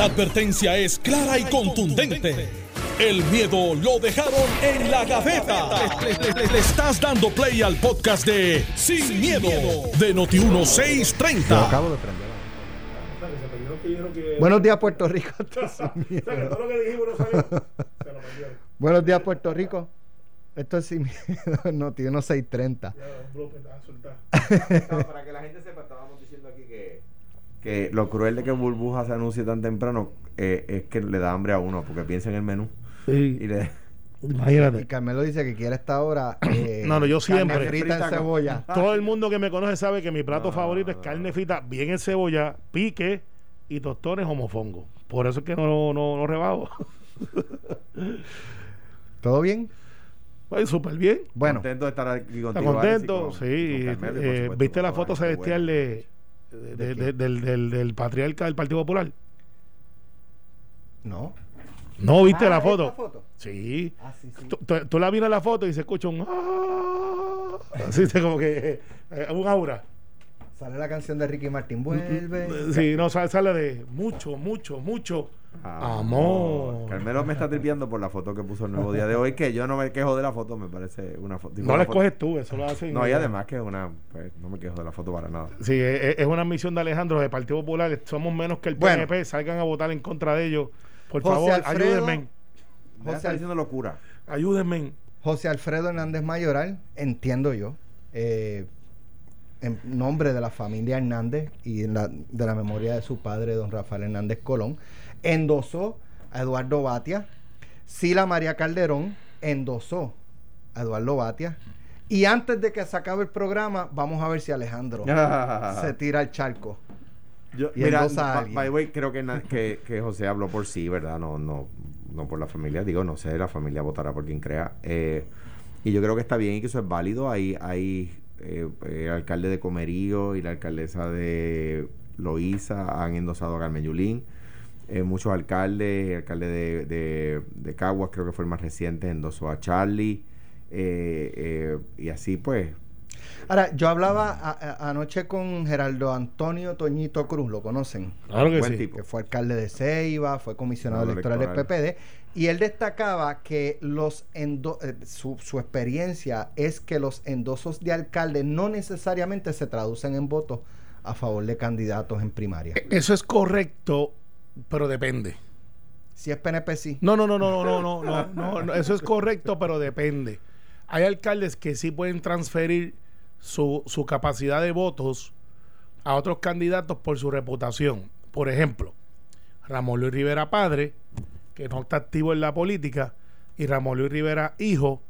La advertencia es clara y contundente. El miedo lo dejaron en la gaveta. Le, le- le- le estás dando play al podcast de Sin, miedo, de Noti1630. Yo acabo de prender. Buenos días, Puerto Rico. Buenos días, Puerto Rico. Esto es sin miedo. No, tío, no 630. No, para que la gente sepa, estábamos diciendo aquí que, que lo cruel de que Burbuja se anuncie tan temprano eh, es que le da hambre a uno, porque piensa en el menú. Y Sí, Y imagínate. Carmelo dice que quiere esta hora. eh, No, no, yo carne siempre. frita en Frita con- cebolla. Todo el mundo que me conoce sabe que mi plato No, favorito es no. carne frita, bien en cebolla, pique y tostones o mofongo. Por eso es que no, no, no rebajo. ¿Todo bien? Ay, súper bien. Bueno, contento de estar aquí contigo. Está Alex, y contento, con- sí. con Carmelo y, Eh, supuesto, ¿Viste la foto celestial de, de- de- del, del, del patriarca del Partido Popular? no. ¿No viste Ah, la ¿esta foto? foto? Sí. Ah, sí, sí. Tú, tú- tú la miras la foto y se escucha un... ah, así de como que... eh, un aura. Sale la canción de Ricky Martin. Vuelve. Sí, no, sale, sale de mucho, mucho, mucho Ah, amor. Carmelo me está tripeando por la foto que puso el nuevo día de hoy, que yo no me quejo de la foto, me parece una foto. No la escoges tú, eso lo hacen. No, y además que es una. Pues, no me quejo de la foto para nada. Sí, es, es una misión de Alejandro del Partido Popular. Somos menos que el Bueno. PNP. Salgan a votar en contra de ellos. Por José favor, Alfredo. ayúdenme. José, Al- diciendo locura. Ayúdenme. José Alfredo Hernández Mayoral, entiendo yo, eh, en nombre de la familia Hernández y en la- de la memoria de su padre, don Rafael Hernández Colón, endosó a Eduardo Batia. Sila María Calderón endosó a Eduardo Batia. Y antes de que se acabe el programa, vamos a ver si Alejandro se tira al charco. Yo, Y mira, a by- way, creo que, que, que José habló por sí, ¿verdad? No, no, no por la familia. Digo, no sé, la familia votará por quien crea. Eh, y yo creo que está bien y que eso es válido. Hay, hay eh, el alcalde de Comerío y la alcaldesa de Loíza han endosado a Carmen Yulín. Eh, muchos alcaldes, el alcalde de, de, de Caguas, creo que fue el más reciente, endosó a Charlie. eh, eh, y así pues, Ahora, yo hablaba a- a- anoche con Geraldo Antonio Toñito Cruz, ¿lo conocen? Claro que Buen sí. tipo. que fue alcalde de Ceiba, fue comisionado No, electoral del. PPD, y él destacaba que los endo- eh, su, su experiencia es que los endosos de alcalde no necesariamente se traducen en votos a favor de candidatos en primaria. Eso es correcto, pero depende. Si es PNP, sí. No, no, no, no, no, no, no, no, no, Eso es correcto, pero depende. Hay alcaldes que sí pueden transferir su, su capacidad de votos a otros candidatos por su reputación. Por ejemplo, Ramón Luis Rivera padre, que no está activo en la política, y Ramón Luis Rivera hijo,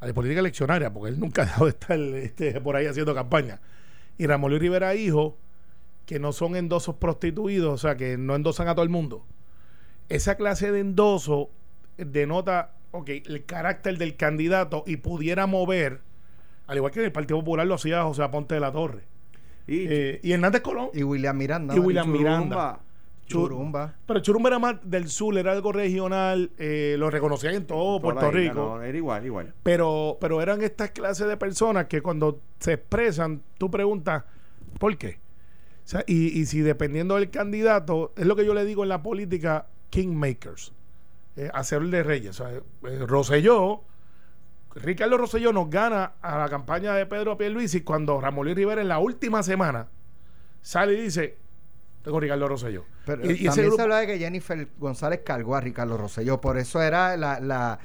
la política eleccionaria, porque él nunca ha dejado de estar este, por ahí haciendo campaña. Y Ramón Luis Rivera hijo, que no son endosos prostituidos, o sea, que no endosan a todo el mundo esa clase de endoso denota ok, el carácter del candidato y pudiera mover, al igual que en el Partido Popular lo hacía José Aponte de la Torre. y, Eh, y Hernández Colón. Y William Miranda. Y William Churumba. Miranda. Churumba. Pero Churumba era más del sur, era algo regional, eh, lo reconocían en todo Puerto Rico. no, era igual, igual. Pero, pero eran estas clases de personas que cuando se expresan, tú preguntas, ¿por qué? Sea, y, y si dependiendo del candidato, es lo que yo le digo en la política, kingmakers, eh, hacer de reyes. O sea, eh, Rosselló, Ricardo Rosselló nos gana a la campaña de Pedro Pierluisi cuando Ramón Luis Rivera en la última semana sale y dice, tengo Ricardo Rosselló. Pero Y- también grupo- se habla de que Jennifer González cargó a Ricardo Rosselló. Por eso era la, la-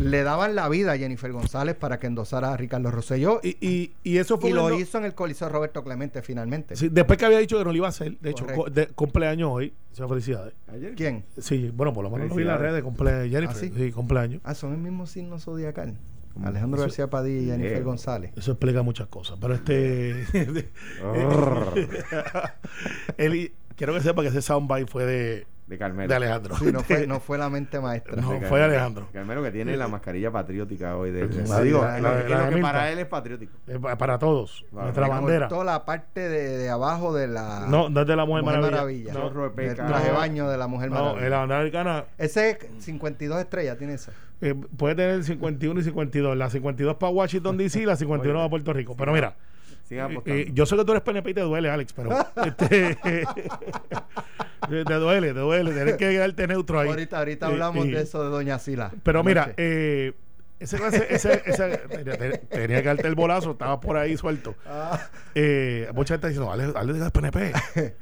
le daban la vida a Jennifer González para que endosara a Ricardo Rosselló. Y, Y, y, eso fue y un lo hizo en el Coliseo Roberto Clemente finalmente. Sí, después que había dicho que no lo iba a hacer, de hecho, co- de- cumpleaños hoy, muchas felicidades. Ayer. ¿Quién? Sí, bueno, por lo menos lo vi en las redes, cumple Jennifer. ¿Ah, sí? sí? cumpleaños. Ah, son el mismo signo zodiacal. Alejandro Eso- García Padilla y Jennifer. González. Eso explica muchas cosas. Pero este. él, quiero que sepa que ese soundbite fue de, De Carmelo. de Alejandro. Sí, no fue, no fue la mente maestra. No, De fue. Alejandro. Carmelo que tiene la mascarilla patriótica hoy. De, digo, la- lo la- que- la para él es patriótico. Eh, pa- para todos. Vale. nuestra bandera. cortó la parte de, abajo de la No, no es de la Mujer, Mujer Maravilla. Maravilla. No, del peca. traje No. baño de la Mujer no, Maravilla. en la bandera americana Ese es 52 estrellas, tiene esa. eh, puede tener 51 y 52. La 52 para Washington DC y la 51 para Puerto Rico. Pero mira, Sigan Eh, apostando. eh, yo sé que tú eres PNP y te duele, Alex, pero este, te duele, te duele, tienes que quedarte neutro ahí. Ahorita, ahorita Eh, hablamos eh, de eso de Doña Sila. Pero mira, eh, ese, ese, tenía, que darte el bolazo, estabas por ahí suelto. Ah, Eh, mucha gente diciendo, Ale, Ale del PNP. Eh,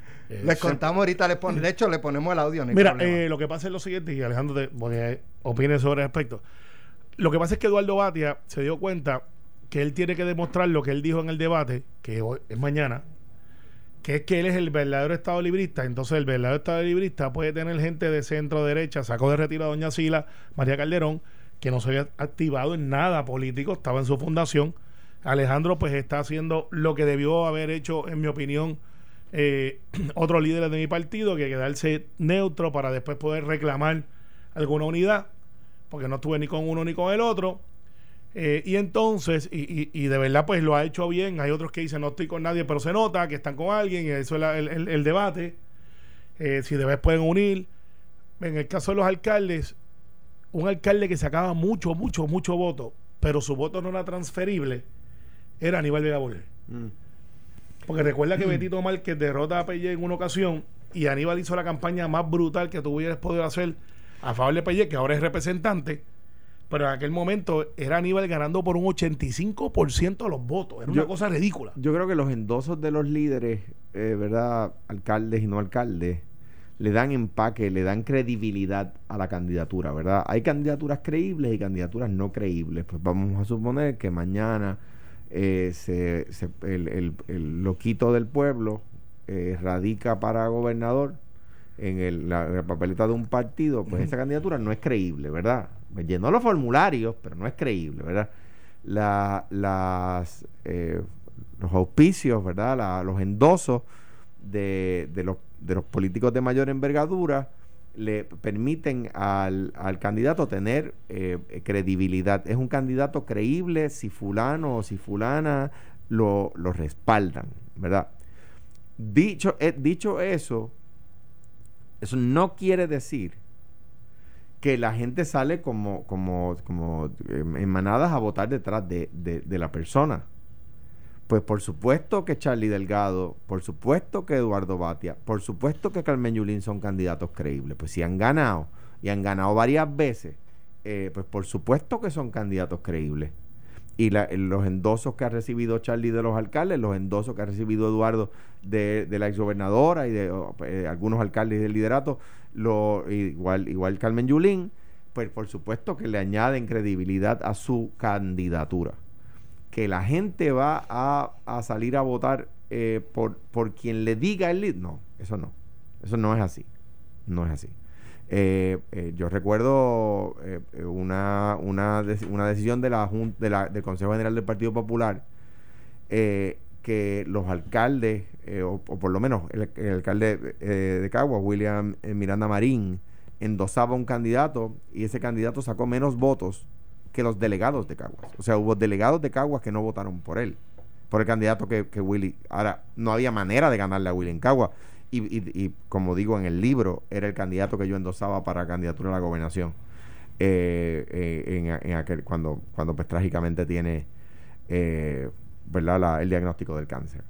les contamos ahorita, le pon- de hecho le ponemos el audio. no Mira, eh, lo que pasa es lo siguiente, y Alejandro te porque opine sobre el aspecto. Lo que pasa es que Eduardo Batia se dio cuenta que él tiene que demostrar lo que él dijo en el debate, que hoy- es mañana, que es que él es el verdadero Estado librista. Entonces, el verdadero Estado librista puede tener gente de centro derecha, sacó de retiro a Doña Sila, María Calderón, que no se había activado en nada político, estaba en su fundación. Alejandro, pues está haciendo lo que debió haber hecho, en mi opinión, eh, líderes de mi partido, que quedarse neutro para después poder reclamar alguna unidad, porque no estuve ni con uno ni con el otro. Eh, y entonces, y, y- y de verdad, pues lo ha hecho bien. Hay otros que dicen no estoy con nadie, pero se nota que están con alguien, y eso es la- el, el- el debate. Eh, si de vez pueden unir. En el caso de los alcaldes, un alcalde que sacaba mucho, mucho, mucho voto, pero su voto no era transferible, era Aníbal Vega Borges. Mm. Porque recuerda que Betito Márquez derrota a Pelle en una ocasión y Aníbal hizo la campaña más brutal que tú hubieras podido hacer a favor de Pelle, que ahora es representante. Pero en aquel momento era Aníbal ganando por un 85% de los votos. Era una cosa ridícula. Yo creo que los endosos de los líderes, eh, ¿verdad? Alcaldes y no alcaldes, le dan empaque, le dan credibilidad a la candidatura, ¿verdad? Hay candidaturas creíbles y candidaturas no creíbles. Pues vamos a suponer que mañana eh, se, se- el, el- el loquito del pueblo eh, radica para gobernador en el- la, la papeleta de un partido, pues esa candidatura no es creíble, ¿verdad? Llenó los formularios, pero no es creíble, ¿verdad? Eh, los auspicios, ¿verdad? Los endosos de, de los, de los políticos de mayor envergadura le permiten al, al candidato tener eh, credibilidad. Es un candidato creíble si fulano o si fulana lo, lo respaldan, ¿verdad? Dicho, eh, dicho eso, eso no quiere decir que la gente sale como, como, como eh, en manadas a votar detrás de, de- de la persona. Pues por supuesto que Charlie Delgado, por supuesto que Eduardo Batia, por supuesto que Carmen Yulín son candidatos creíbles. Pues si han ganado y han ganado varias veces, eh, pues por supuesto que son candidatos creíbles. Y la- los endosos que ha recibido Charlie de los alcaldes, los endosos que ha recibido Eduardo de, de la exgobernadora y de oh, eh, algunos alcaldes del liderato, lo, igual, igual Carmen Yulín, pues por supuesto que le añaden credibilidad a su candidatura. Que la gente va a, a salir a votar eh, por, por quien le diga el lead, no, eso no. Eso no es así. No es así. Eh, eh, yo recuerdo eh, una, una, una decisión de la, jun- de la- del Consejo General del Partido Popular eh, que los alcaldes, eh, o, por lo menos el, el alcalde de Caguas, William Miranda Marín, endosaba un candidato y ese candidato sacó menos votos que los delegados de Caguas. O sea, hubo delegados de Caguas que no votaron por él, por el candidato que, que Willy. Ahora, no había manera de ganarle a Willy en Caguas. Y, y- como digo en el libro, era el candidato que yo endosaba para candidatura a la gobernación. eh, eh, en, en aquel, cuando, cuando pues trágicamente tiene eh, ¿verdad? La- el diagnóstico del cáncer.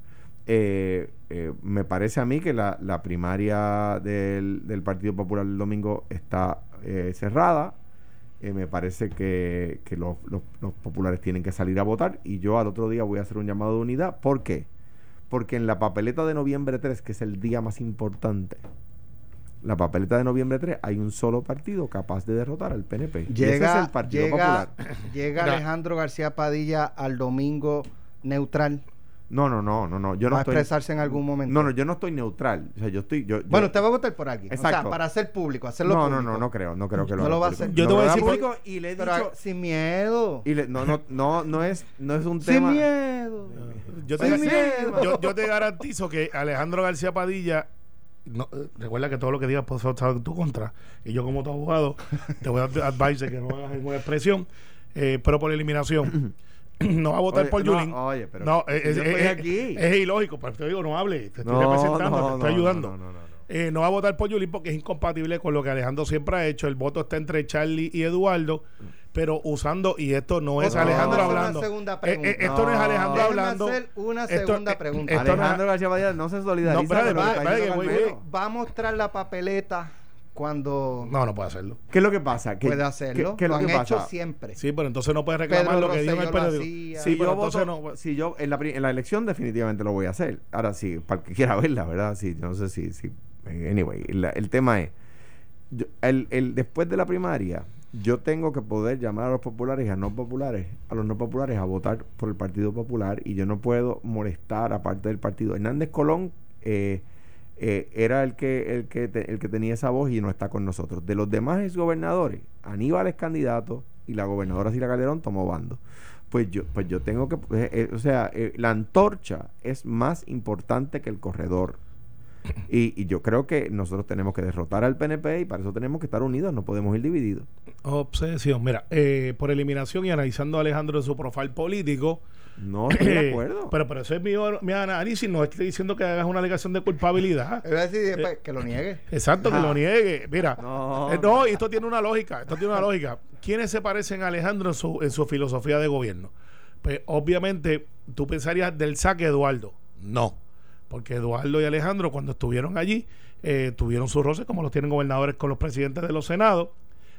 Eh, eh, me parece a mí que la, la primaria del, Partido Popular el domingo está cerrada. Me parece que, que los, los- los populares tienen que salir a votar y yo al otro día voy a hacer un llamado de unidad. ¿Por qué? Porque en la papeleta de noviembre 3, que es el día más importante, la papeleta de noviembre 3, hay un solo partido capaz de derrotar al PNP. y ese Llega, es el Partido llega, Popular. llega. Alejandro García Padilla al domingo neutral. No, no, no, no, no. Yo va no a estoy. expresarse en algún momento. No, no, yo no estoy neutral. O sea, yo estoy. Yo, yo- Bueno, usted va a votar por alguien. O sea, Exacto. para hacer público, hacerlo no, público. no, no, no creo, no creo que lo No lo va a público. hacer. Yo te voy a decir público y le he Pero dicho. sin miedo. Y le- no, no, no, no es, no es un Sin tema. miedo. Yo Sin miedo. yo, yo te garantizo que Alejandro García Padilla, no, eh, recuerda que todo lo que digas puede estar en tu contra, y yo como tu abogado te voy a dar advice que no hagas ninguna expresión, eh, pero por eliminación. no va a votar Oye, por no, Yulín. oye, pero no, es, yo es- estoy es- aquí. es ilógico, pero te digo, no hable, te estoy No, representando, no, te estoy no, ayudando. no, no, no, no. eh, no va a votar por Yulín porque es incompatible con lo que Alejandro siempre ha hecho. El voto está entre Charlie y Eduardo, pero usando, y esto no es No, Alejandro hablando. Eh, eh, esto no es No. Alejandro hablando. hacer una segunda eh, pregunta. esto no es- Alejandro García Padilla no se solidariza No, espérate, espérate, voy-. Va a mostrar la papeleta cuando No, no puede hacerlo. ¿Qué es lo que pasa? Que- puede hacerlo. ¿qué- qué es lo han que hecho pasa? siempre. Sí, pero entonces no puede reclamar Pedro lo que dijo el lo periódico. hacía. Si pero yo entonces voto, no- si yo en la, en la elección definitivamente lo voy a hacer. Ahora sí, para el que quiera verla, ¿verdad? Sí, yo no sé si, si anyway, la- el tema es, yo- el, el- después de la primaria, yo tengo que poder llamar a los populares y a no populares, a los no populares a votar por el Partido Popular y yo no puedo molestar a parte del partido. Hernández Colón eh, eh, era el que, el, que el que tenía esa voz y no está con nosotros. De los demás gobernadores, Aníbal es candidato y la gobernadora Sila Calderón tomó bando. Pues yo, pues yo tengo que, eh, eh, o sea, eh, la antorcha es más importante que el corredor. Y, y yo creo que nosotros tenemos que derrotar al PNP y para eso tenemos que estar unidos, no podemos ir divididos. Obsesión. Mira, eh, por eliminación y analizando a Alejandro de su profile político. No estoy de acuerdo. Pero, pero eso es mi, mi análisis. No estoy diciendo que hagas una alegación de culpabilidad. A decir pues, que lo niegue. Exacto, que lo niegue. Mira, No. eh, no, y esto tiene una lógica. Esto tiene una lógica. ¿Quiénes se parecen a Alejandro en su, en su filosofía de gobierno? Pues obviamente tú pensarías del saque Eduardo. No. Porque Eduardo y Alejandro, cuando estuvieron allí, eh, tuvieron sus roces como los tienen gobernadores con los presidentes de los senados,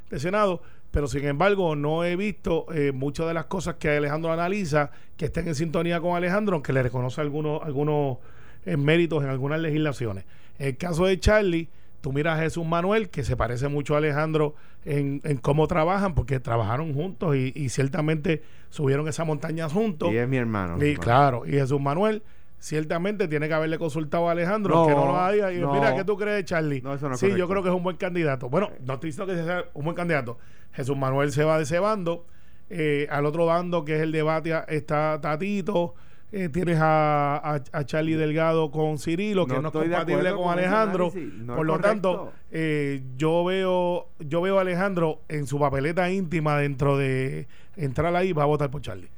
de Senado. Pero sin embargo, no he visto eh, muchas de las cosas que Alejandro analiza que estén en sintonía con Alejandro, aunque le reconoce algunos, algunos eh, méritos en algunas legislaciones. En el caso de Charlie, tú miras a Jesús Manuel, que se parece mucho a Alejandro en, en cómo trabajan, porque trabajaron juntos y, y ciertamente subieron esa montaña juntos. Y es mi hermano. Y claro, y Jesús Manuel ciertamente tiene que haberle consultado a Alejandro, No, que no lo haga. Y no. mira, ¿qué tú crees, Charlie? No, eso sí, yo creo que es un buen candidato. Bueno, no estoy diciendo que sea un buen candidato. Jesús Manuel se va de ese bando. Eh, al otro bando, que es el debate, está Tatito. Eh, tienes a, a, a Charlie Delgado con Cirilo, que No no, es de compatible con Alejandro. No Por lo tanto, eh, yo veo yo veo a Alejandro en su papeleta íntima dentro de entrar ahí, va a votar por Charlie.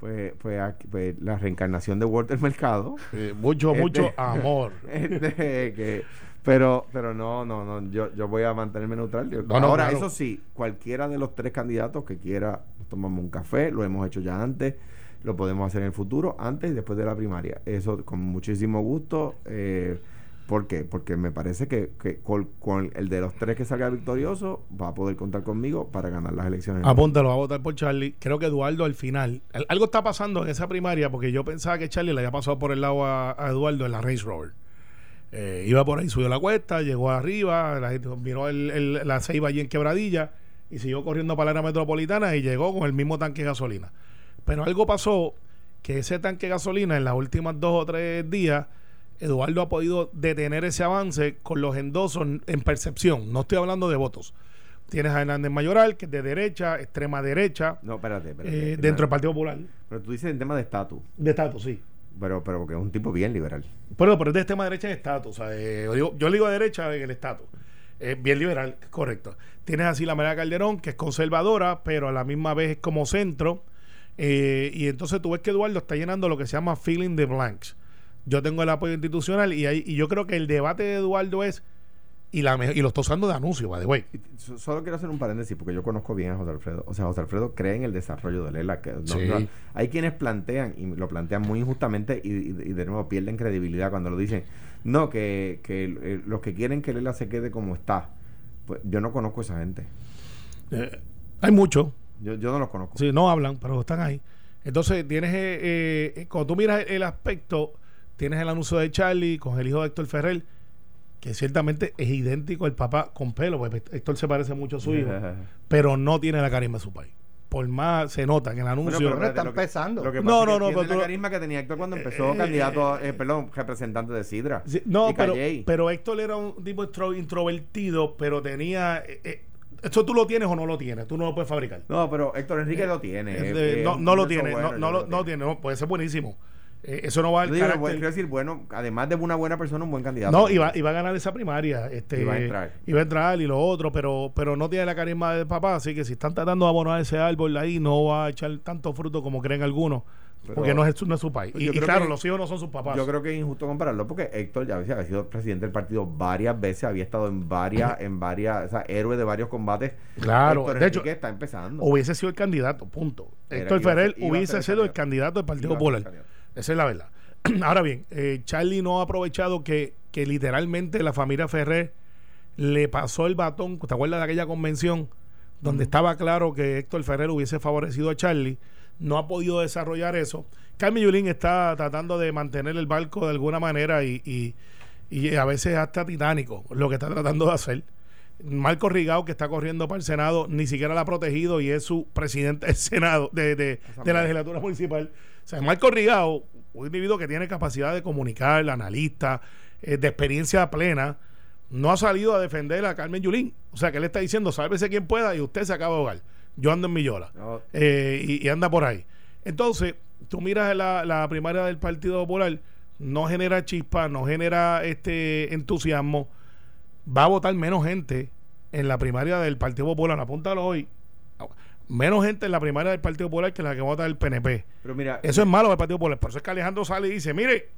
Pues, pues, aquí- pues la reencarnación de Walter Mercado. mucho, Este- mucho amor. Este, que- pero pero no, no, no, yo, yo voy a mantenerme neutral. Yo- No, no, Ahora, claro. eso sí, cualquiera de los tres candidatos que quiera, tomamos un café, lo hemos hecho ya antes, lo podemos hacer en el futuro, antes y después de la primaria. Eso con muchísimo gusto. Eh, ¿Por qué? Porque me parece que, que con, con el de los tres que salga victorioso va a poder contar conmigo para ganar las elecciones. Apúntalo, va a votar por Charlie. Creo que Eduardo al final. al- Algo está pasando en esa primaria porque yo pensaba que Charlie le había pasado por el lado a, a Eduardo en la Range Rover. Eh, iba por ahí, subió la cuesta, llegó arriba, la gente miró el- el- la ceiba allí en quebradilla y siguió corriendo para la área metropolitana y llegó con el mismo tanque de gasolina. Pero algo pasó que ese tanque de gasolina en las últimas dos o tres días, Eduardo ha podido detener ese avance con los endosos en percepción. No estoy hablando de votos. Tienes a Hernández Mayoral, que es de derecha, extrema derecha, No, espérate, espérate. eh, espérate. dentro del Partido Popular. Pero tú dices en tema de estatus, De estatus, sí. Pero, pero porque es un tipo bien liberal. Pero, pero es de extrema derecha en estatus. o sea, eh, yo, digo- yo digo derecha en el estatus. Bien liberal, correcto. Tienes así la María Calderón, que es conservadora, pero a la misma vez es como centro. Eh, y entonces tú ves que Eduardo está llenando lo que se llama filling the blanks. Yo tengo el apoyo institucional y, y yo creo que el debate de Eduardo es. Y, la, y lo está usando de anuncio, by the way. Solo quiero hacer un paréntesis porque yo conozco bien a José Alfredo. O sea, José Alfredo cree en el desarrollo de Lela. Que no- Sí. no- hay quienes plantean, y lo plantean muy injustamente, y, y- y de nuevo pierden credibilidad cuando lo dicen. No, que, que eh, los que quieren que Lela se quede como está. Pues yo no conozco a esa gente. Eh, hay mucho, Yo, yo no los conozco. Sí, no hablan, pero están ahí. Entonces, tienes, eh, eh, cuando tú miras el aspecto, tienes el anuncio de Charlie con el hijo de Héctor Ferrer, que ciertamente es idéntico al papá con pelo, porque Héctor se parece mucho a su hijo, pero no tiene la carisma de su país. Por más se nota en el anuncio. pero espérate, está lo que- empezando. Lo que No, pasa es no, que no, tiene pero la tú- carisma que tenía Héctor cuando empezó eh, candidato, eh, perdón, representante de Sidra. Sí, no, y pero, pero Héctor era un tipo intro- introvertido, pero tenía... eh, eh, ¿Eso tú lo tienes o no lo tienes? Tú no lo puedes fabricar. No, pero Héctor Enrique lo tiene. Eh, de- eh, no, no lo tiene, bueno, no, no lo no tiene, no, puede ser buenísimo. Eh, eso no va al digo, carácter. quiero decir, bueno, además de una buena persona, un buen candidato. No, iba, iba a ganar esa primaria. Este, Iba a entrar. Iba a entrar y lo otro, pero, pero no tiene la carisma del papá. Así que si están tratando de abonar ese árbol ahí, no va a echar tanto fruto como creen algunos. porque no es, su- no es su país. Pues Y, claro, que- los hijos no son sus papás. Yo creo que es injusto compararlo porque Héctor ya había sido presidente del partido varias veces, había estado en varias, en varias, o sea, héroe de varios combates. Claro, Héctor de hecho, está empezando. hubiese sido el candidato, punto. Era- Héctor Ferrer hubiese sido el candidato. del Partido Popular. Esa es la verdad. Ahora bien, eh, Charlie no ha aprovechado que, que literalmente la familia Ferrer le pasó el batón. ¿Te acuerdas de aquella convención donde estaba claro que Héctor Ferrer hubiese favorecido a Charlie? No ha podido desarrollar eso. Carmen Yulín está tratando de mantener el barco de alguna manera y, y- y a veces hasta titánico lo que está tratando de hacer. Marco Rigao, que está corriendo para el Senado, ni siquiera la ha protegido y es su presidente del Senado, de, de- de la legislatura municipal. O sea, Marco Rigao, un individuo que tiene capacidad de comunicar, analista, eh, de experiencia plena, no ha salido a defender a Carmen Yulín. O sea, que él está diciendo, sálvese quien pueda y usted se acaba de ahogar. Yo ando en. No, Eh, y, y anda por ahí. Entonces, tú miras la, la primaria del Partido Popular, no genera chispa, no genera este entusiasmo. Va a votar menos gente en la primaria del Partido Popular. Apúntalo hoy. Menos gente en la primaria del Partido Popular que la que vota el PNP. pero mira, Eso es malo del Partido Popular. Por eso es que Alejandro sale y dice, mire,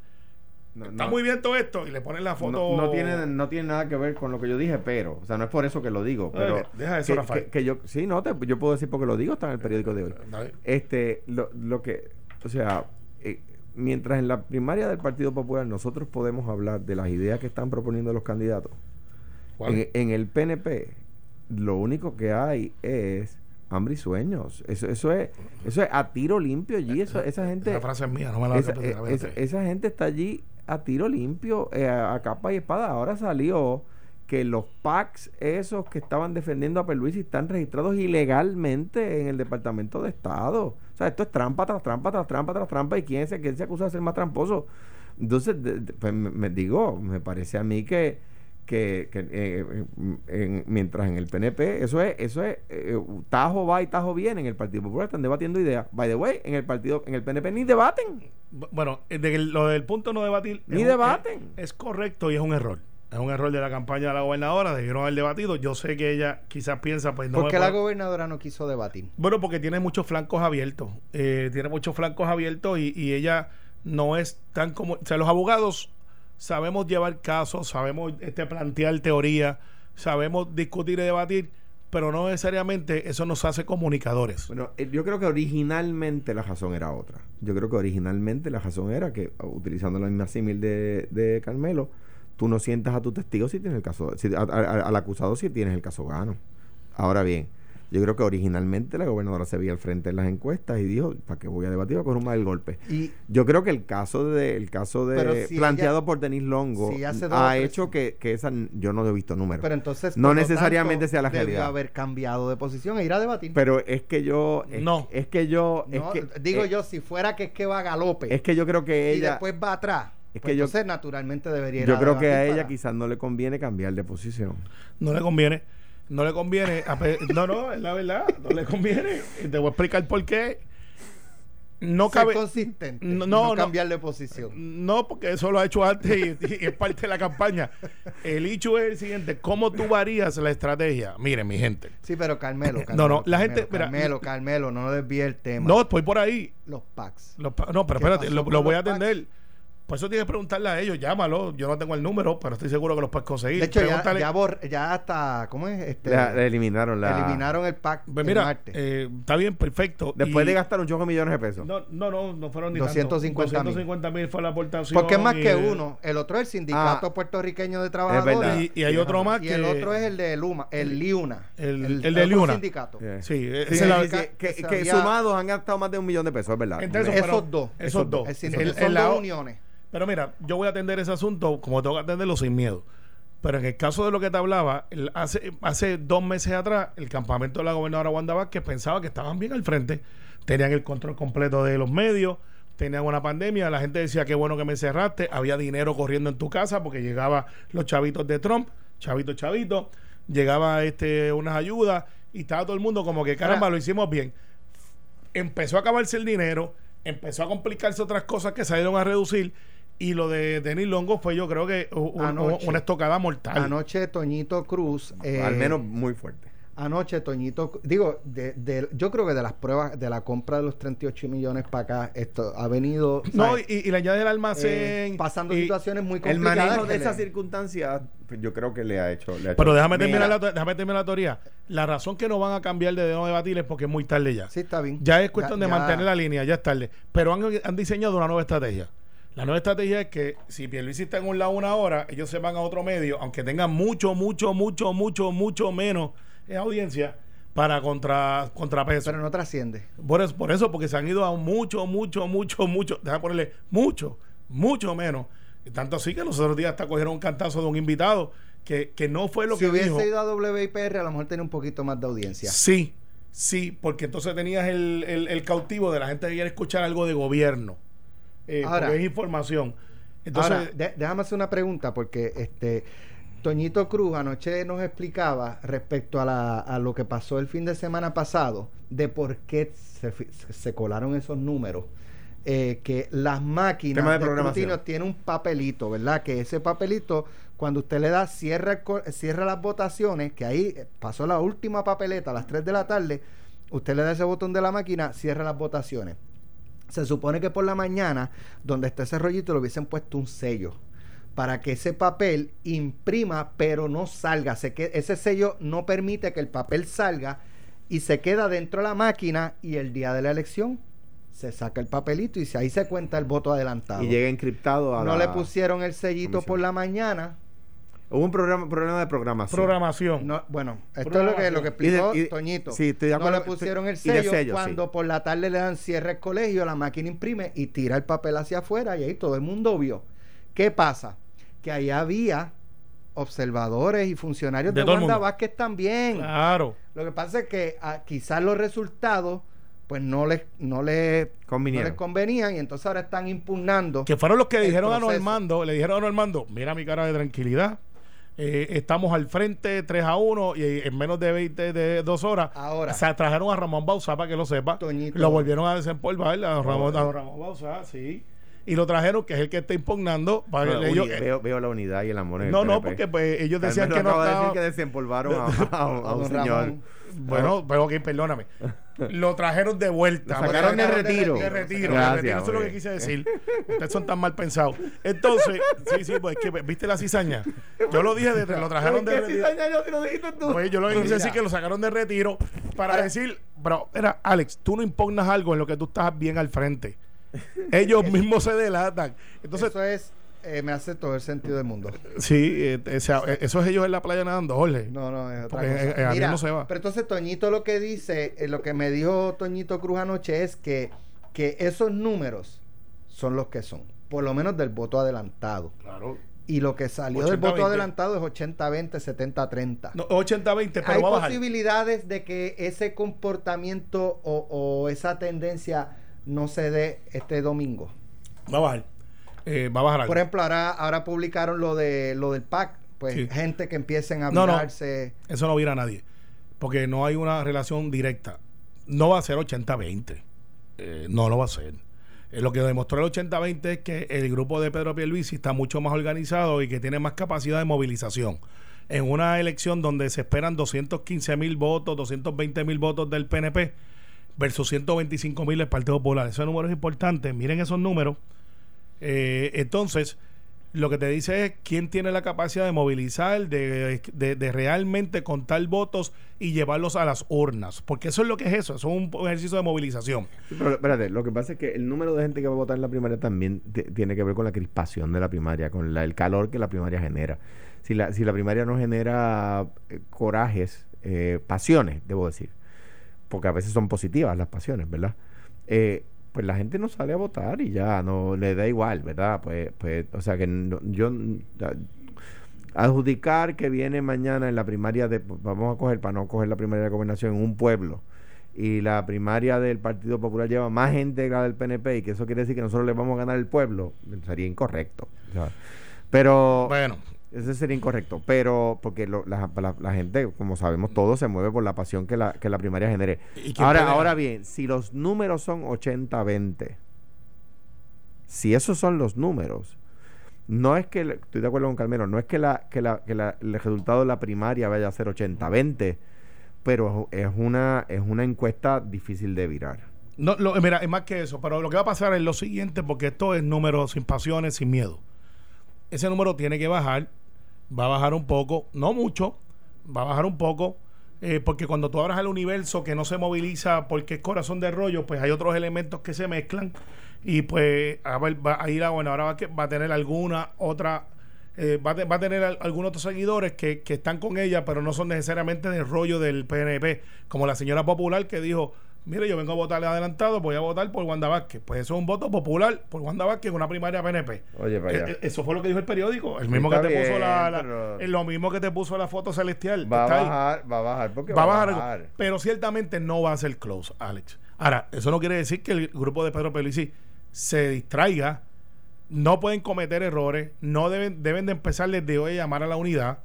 no, está no- muy bien todo esto. Y le ponen la foto. no, no tiene, no tiene nada que ver con lo que yo dije, pero, o sea, no es por eso que lo digo, pero Oye, deja eso, que, Rafael. que- que yo, sí, no, te, yo puedo decir porque lo digo, está en el periódico de hoy. Dale. Este, lo, lo que, o sea, eh, mientras en la primaria del Partido Popular nosotros podemos hablar de las ideas que están proponiendo los candidatos, en el PNP lo único que hay es hambre y sueños. Eso, eso es, eso es a tiro limpio allí. Eso, esa gente, Esa frase es mía, no me la esa, eh, a esa- esa gente está allí a tiro limpio, eh, a, a capa y espada. Ahora salió que los PACs, esos que estaban defendiendo a Perluisi, están registrados ilegalmente en el Departamento de Estado. O sea, esto es trampa tras trampa tras trampa tras trampa. ¿Y quién se, quién se acusa de ser más tramposo? Entonces, de- de- pues, me, me digo, me parece a mí que que, que, eh, en- mientras en el PNP eso es eso es eh, tajo va y tajo viene en el Partido Popular están debatiendo ideas by the way en el partido en el PNP ni debaten Bu- Bueno, eh, de que lo del punto no debatir. Ni es debaten. Es, es correcto y es un error. Es un error de la campaña de la gobernadora. Debieron haber debatido. Yo sé que ella quizás piensa, pues no. ¿Por qué la gobernadora no quiso debatir? Bueno, porque tiene muchos flancos abiertos. Eh, tiene muchos flancos abiertos y, y ella no es tan como. O sea, los abogados sabemos llevar casos, sabemos este, plantear teoría, sabemos discutir y debatir, pero no necesariamente eso nos hace comunicadores. bueno eh, yo creo que originalmente la razón era otra yo creo que originalmente la razón era que uh, utilizando la misma símil de, de Carmelo tú no sientas a tu testigo si tienes el caso si- al acusado si tienes el caso gano ahora bien yo creo que originalmente la gobernadora se veía al frente en las encuestas y dijo ¿para qué voy a debatir? Voy a coger un mal golpe Y Yo creo que el caso de el caso de si planteado ella- por Denis Longo si ha hecho que, que esa yo no he visto números. pero entonces No necesariamente tanto, sea la debió realidad. haber cambiado de posición e ir a debatir. Pero es que yo es, No. es que yo es No, que digo eh, yo, si fuera que es que va a galope es que yo creo que y ella después va atrás, es pues que yo- entonces naturalmente debería ir yo creo que a ella para- quizás no le conviene cambiar de posición. No le conviene. No le conviene. No, no, es la verdad. No le conviene. Te voy a explicar por qué. No ser cabe. consistente, No, no, no, no. cambiar de posición. No, porque eso lo ha hecho antes y, y es parte de la campaña. El hecho es el siguiente: ¿cómo tú varías la estrategia? Miren, mi gente. Sí, pero Carmelo, No, Carmelo, no, la Carmelo, gente- mira, Carmelo, Carmelo, no desvíe el tema. No, estoy por ahí. Los packs. Los pa- no, pero ¿Qué espérate, lo, voy a los packs? Por eso tienes que preguntarle a ellos, llámalo. Yo no tengo el número, pero estoy seguro que los puedes conseguir. De hecho, ya, Pregúntale- ya, bor- ya hasta, ¿cómo es? Este, La- la eliminaron la eliminaron el pack Pues el mira, eh, está bien, perfecto. después Y- de gastar un choco de millones de pesos. No, no, no, no fueron ni 250 tanto. mil. 250 mil fue la aportación. Porque es más y- que uno. El otro es el Sindicato Ah, Puertorriqueño de verdad. Trabajadores. Y, y hay otro más Y que. el otro es el de Luma, el Liuna. el- el de otro Liuna. sindicato. Yeah. Sí, Sí, es la- sí, que, que- que había- sumados han gastado más de un millón de pesos, es verdad. Entonces, Esos dos. Esos dos. El sindicato- El- son el dos uniones. Pero mira, yo voy a atender ese asunto como tengo que atenderlo sin miedo. Pero en el caso de lo que te hablaba, el- hace, hace dos meses atrás, el campamento de la gobernadora Wanda Vázquez pensaba que estaban bien al frente, tenían el control completo de los medios, tenían una pandemia, la gente decía qué bueno que me encerraste, había dinero corriendo en tu casa porque llegaba los chavitos de Trump, chavito, chavito, llegaba este unas ayudas y estaba todo el mundo como que caramba, Ahora- lo hicimos bien. Empezó a acabarse el dinero, empezó a complicarse otras cosas que salieron a reducir y lo de Denis Longo fue yo creo que u- un- Anoche. una estocada mortal. Anoche Toñito Cruz. eh, Al menos muy fuerte. Anoche Toñito, digo, de, de- yo creo que de las pruebas, de la compra de los 38 millones para acá, esto ha venido No, ¿sabes? y, y le añade el Eh, almacén. pasando y- situaciones muy El complicadas. manejo que de esas circunstancias, pues, yo creo que le ha hecho. le ha hecho- Pero déjame terminar, la, déjame terminar la teoría. La razón que no van a cambiar de no debatir es porque es muy tarde ya. Sí, está bien. Ya es cuestión Ya- de ya- mantener la línea, ya es tarde. Pero han, han diseñado una nueva estrategia. La nueva estrategia es que si Pierluisi está en un lado una hora, ellos se van a otro medio, aunque tengan mucho, mucho, mucho, mucho, mucho menos eh, audiencia para contra, contrapeso. Pero no trasciende. Por eso, por eso, porque se han ido a mucho, mucho, mucho, mucho, déjame ponerle mucho, mucho menos. Tanto así que los otros días hasta cogieron un cantazo de un invitado que, que no fue lo si que hubiese dijo. ido a WIPR, a lo mejor tenía un poquito más de audiencia. Sí, sí, porque entonces tenías el, el- el cautivo de la gente que quiere escuchar algo de gobierno. Eh, Ahora- porque es información. Entonces, Ahora, de- déjame hacer una pregunta, porque este Toñito Cruz anoche nos explicaba respecto a, la- a lo que pasó el fin de semana pasado, de por qué se, colaron esos números. Eh, que las máquinas Tema de de tienen un papelito, ¿verdad? Que ese papelito, cuando usted le da cierra, cierra las votaciones, que ahí pasó la última papeleta a las 3 de la tarde, usted le da ese botón de la máquina, cierra las votaciones. Se supone que por la mañana, donde está ese rollito, le hubiesen puesto un sello para que ese papel imprima, pero no salga. Se que, ese sello no permite que el papel salga y se queda dentro de la máquina y el día de la elección se saca el papelito y se- ahí se cuenta el voto adelantado. Y llega encriptado a no la- le pusieron el sellito comisión. por la mañana. Hubo un programa, problema de programación. programación. No, bueno, esto es lo que, lo que Y de- explicó y Toñito. sí, estoy de no le pusieron el sello, sello, cuando sí. por la tarde le dan cierre el colegio, la máquina imprime y tira el papel hacia afuera y ahí todo el mundo vio. ¿Qué pasa? Que ahí había observadores y funcionarios De de, todo el Wanda mundo. Vázquez también. Claro. Lo que pasa es que ah, quizás los resultados pues no les no les, no Convinieron. les convenían y entonces ahora están impugnando. Que fueron los que dijeron a proceso. Normando, le dijeron a Normando, mira mi cara de tranquilidad. Eh, estamos al frente 3 a 1 y en menos de 20 de dos horas Ahora. se trajeron a Ramón Bauzá para que lo sepa Toñito. lo volvieron a desempolvar a Ramón, a Ramón Bauzá sí y lo trajeron que es el que está impugnando para que ellos- uni- veo, veo la unidad y el amor. en el no no porque pues ellos decían que no acaba de decir que desempolvaron a, a un- a un Don señor. Bueno pero ok perdóname lo trajeron de vuelta Lo sacaron de retiro. de retiro, Gracias, de retiro, eso es lo que quise decir. Ustedes son tan mal pensados. Entonces, sí, sí, pues es que viste la cizaña. Yo lo dije, de, lo trajeron de retiro. Pues yo lo que quise decir que lo sacaron de retiro para decir, pero, era Alex, tú no impugnas algo en lo que tú estás bien al frente. Ellos mismos se delatan. Entonces, eso es eh, me hace todo el sentido del mundo. sí, eh, o sea, eh, eso es ellos en la playa nadando, Jorge. No, no, es otra Porque, cosa. eh, eh, Mira, no se va. Pero entonces Toñito lo que dice, eh, lo que me dijo Toñito Cruz anoche es que, que esos números son los que son, por lo menos del voto adelantado. Claro. Y lo que salió del 80-20. voto adelantado es 80-20, 70-30. No, 80-20, pero Hay va a bajar. posibilidades de que ese comportamiento o, o esa tendencia no se dé este domingo. Va a bajar. Eh, va a bajar algo. Por ejemplo, ahora, ahora publicaron lo de lo del PAC, pues Sí. gente que empiecen a No, no. mirarse. Eso no vira a nadie. Porque no hay una relación directa. No va a ser 80-20. Eh, no lo va a ser. Eh, lo que demostró el 80-20 es que el grupo de Pedro Pierluisi está mucho más organizado y que tiene más capacidad de movilización. En una elección donde se esperan 215 mil votos, 220 mil votos del PNP versus 125 mil del Partido Popular. Ese número es importante. Miren esos números. Eh, entonces, lo que te dice es quién tiene la capacidad de movilizar, de, de- realmente contar votos y llevarlos a las urnas. Porque eso es lo que es eso, eso es un ejercicio de movilización. Pero espérate, lo que pasa es que el número de gente que va a votar en la primaria también tiene que ver con la crispación de la primaria, con la- el calor que la primaria genera. Si la, si la primaria no genera eh, corajes, eh, pasiones, debo decir, porque a veces son positivas las pasiones, ¿verdad? Eh, pues la gente no sale a votar y ya no le da igual, ¿verdad? Pues, pues o sea que yo adjudicar que viene mañana en la primaria de vamos a coger para no coger la primaria de gobernación en un pueblo y la primaria del Partido Popular lleva más gente que la del PNP y que eso quiere decir que nosotros le vamos a ganar el pueblo, sería incorrecto. pero Bueno, ese sería incorrecto, pero porque lo- la, la- la gente, como sabemos todos, se mueve por la pasión que la, que la primaria genere. ¿Y quién Ahora, pelea? ahora bien, si los números son 80-20, si esos son los números, no es que, estoy de acuerdo con Carmelo, no es que, la, que, la, que la- el resultado de la primaria vaya a ser 80-20, pero es una, es una encuesta difícil de virar. No, lo- mira, es más que eso, pero lo que va a pasar es lo siguiente, porque esto es número sin pasiones, sin miedo. Ese número tiene que bajar, va a bajar un poco, no mucho, va a bajar un poco, eh, porque cuando tú abras el universo que no se moviliza porque es corazón de rollo, pues hay otros elementos que se mezclan y pues a ver, va a ir a, bueno, ahora va, a que- va a tener alguna otra, eh, va, a tener al- algunos otros seguidores que, que están con ella, pero no son necesariamente del rollo del PNP, como la señora popular que dijo, mire, yo vengo a votarle adelantado, voy a votar por Wanda Vázquez. Pues eso es un voto popular por Wanda Vázquez en una primaria PNP. Oye, para Eh, allá. eh, Eso fue lo que dijo el periódico, el Sí, mismo que te puso la, la- pero- lo mismo que te puso la foto celestial. Va a ahí. bajar, va a bajar, porque Va a bajar, algo, pero ciertamente no va a ser close, Alex. Ahora, eso no quiere decir que el grupo de Pedro Pelici se distraiga. No pueden cometer errores, no deben, deben de empezar desde hoy a llamar a la unidad.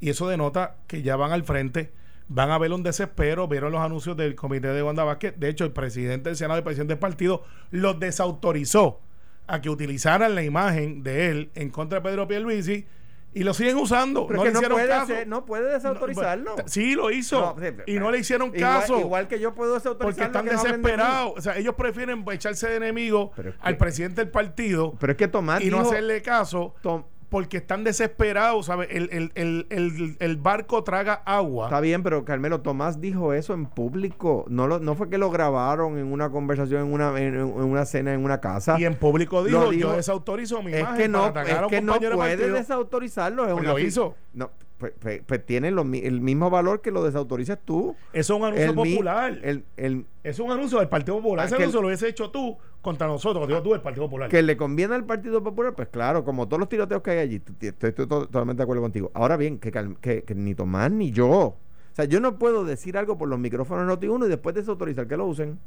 Y eso denota que ya van al frente, van a ver un desespero, vieron los anuncios del comité de Wanda Vázquez. De hecho, el presidente del Senado y el presidente del partido los desautorizó a que utilizaran la imagen de él en contra de Pedro Pierluisi y lo siguen usando. Pero no le no hicieron puede, caso. hacer- no puede desautorizarlo. No, sí, lo hizo. No, y no le hicieron igual- caso. Igual, que yo puedo desautorizarlo. porque están desesperados. O sea, ellos prefieren echarse de enemigo que- al presidente del partido Pero es que Tomás y no hacerle caso Tom- porque están desesperados. ¿sabes? El, el, el, el, el barco traga agua. Está bien, pero Carmelo, Tomás dijo eso en público. No, lo, no fue que lo grabaron en una conversación, en una, en, en una cena, en una casa. Y en público dijo, dijo- yo desautorizo mi es imagen que no, para atacar a es un que no compañero de puede partido". desautorizarlo. Es Pues una lo hizo. No, pues, pues- pues lo el mismo valor que lo desautorizas tú. Eso es un anuncio El popular. el- el- Eso es un anuncio del Partido Popular. Ah, Ese anuncio lo hubiese hecho tú contra nosotros. Digo tú, el Partido Popular. que le conviene al Partido Popular, pues claro, como todos los tiroteos que hay allí, estoy, estoy to- totalmente de acuerdo contigo. Ahora bien, que, cal- que- que ni Tomás ni yo. O sea, yo no puedo decir algo por los micrófonos Noti 1 y después desautorizar que lo usen.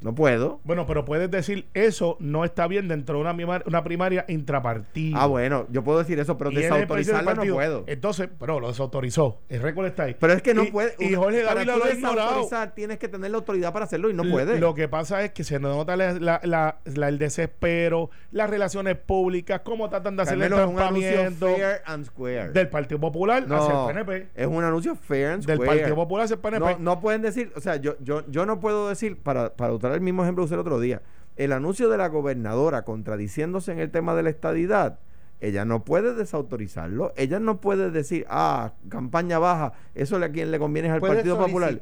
No puedo. Bueno, pero puedes decir eso no está bien dentro de una, mima- una primaria intrapartida. Ah, bueno, yo puedo decir eso, pero del desautorizarlo no puedo. Entonces, pero lo desautorizó. El récord está ahí. Pero es que no Y- puede. Y Jorge Dávila lo ha ignorado. tienes que tener la autoridad para hacerlo y no puede. Lo que pasa es que se nota la- la- la- la- el desespero, las relaciones públicas, cómo tratan de hacer el trampamiento fair and square. del Partido Popular hacia no, el PNP. es un anuncio fair and Del square. Partido Popular hacia el PNP. No, no pueden decir, o sea, yo, yo, yo no puedo decir, para, para usar el mismo ejemplo que usé el otro día, el anuncio de la gobernadora contradiciéndose en el tema de la estadidad, ella no puede desautorizarlo, ella no puede decir, ah, campaña baja, eso a quien le conviene es al Puede Partido Popular.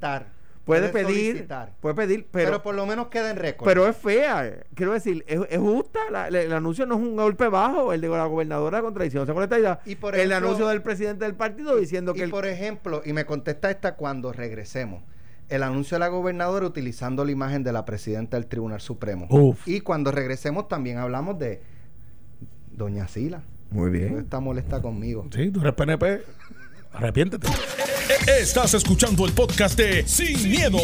Puede puede pedir, solicitar. puede pedir, Pero, pero, por lo menos queda en récord. pero es fea. Quiero decir, es, es justa. la- la- el anuncio no es un golpe bajo, el de la gobernadora contradiciéndose con la estadidad. Y por el anuncio del presidente del partido diciendo que y el- por ejemplo, y me contesta esta cuando regresemos. El anuncio de la gobernadora utilizando la imagen de la presidenta del Tribunal Supremo. Uf. Y cuando regresemos también hablamos de Doña Sila. Muy bien. Está molesta conmigo. Sí, tú eres PNP. Arrepiéntete. Estás escuchando el podcast de Sin, miedo,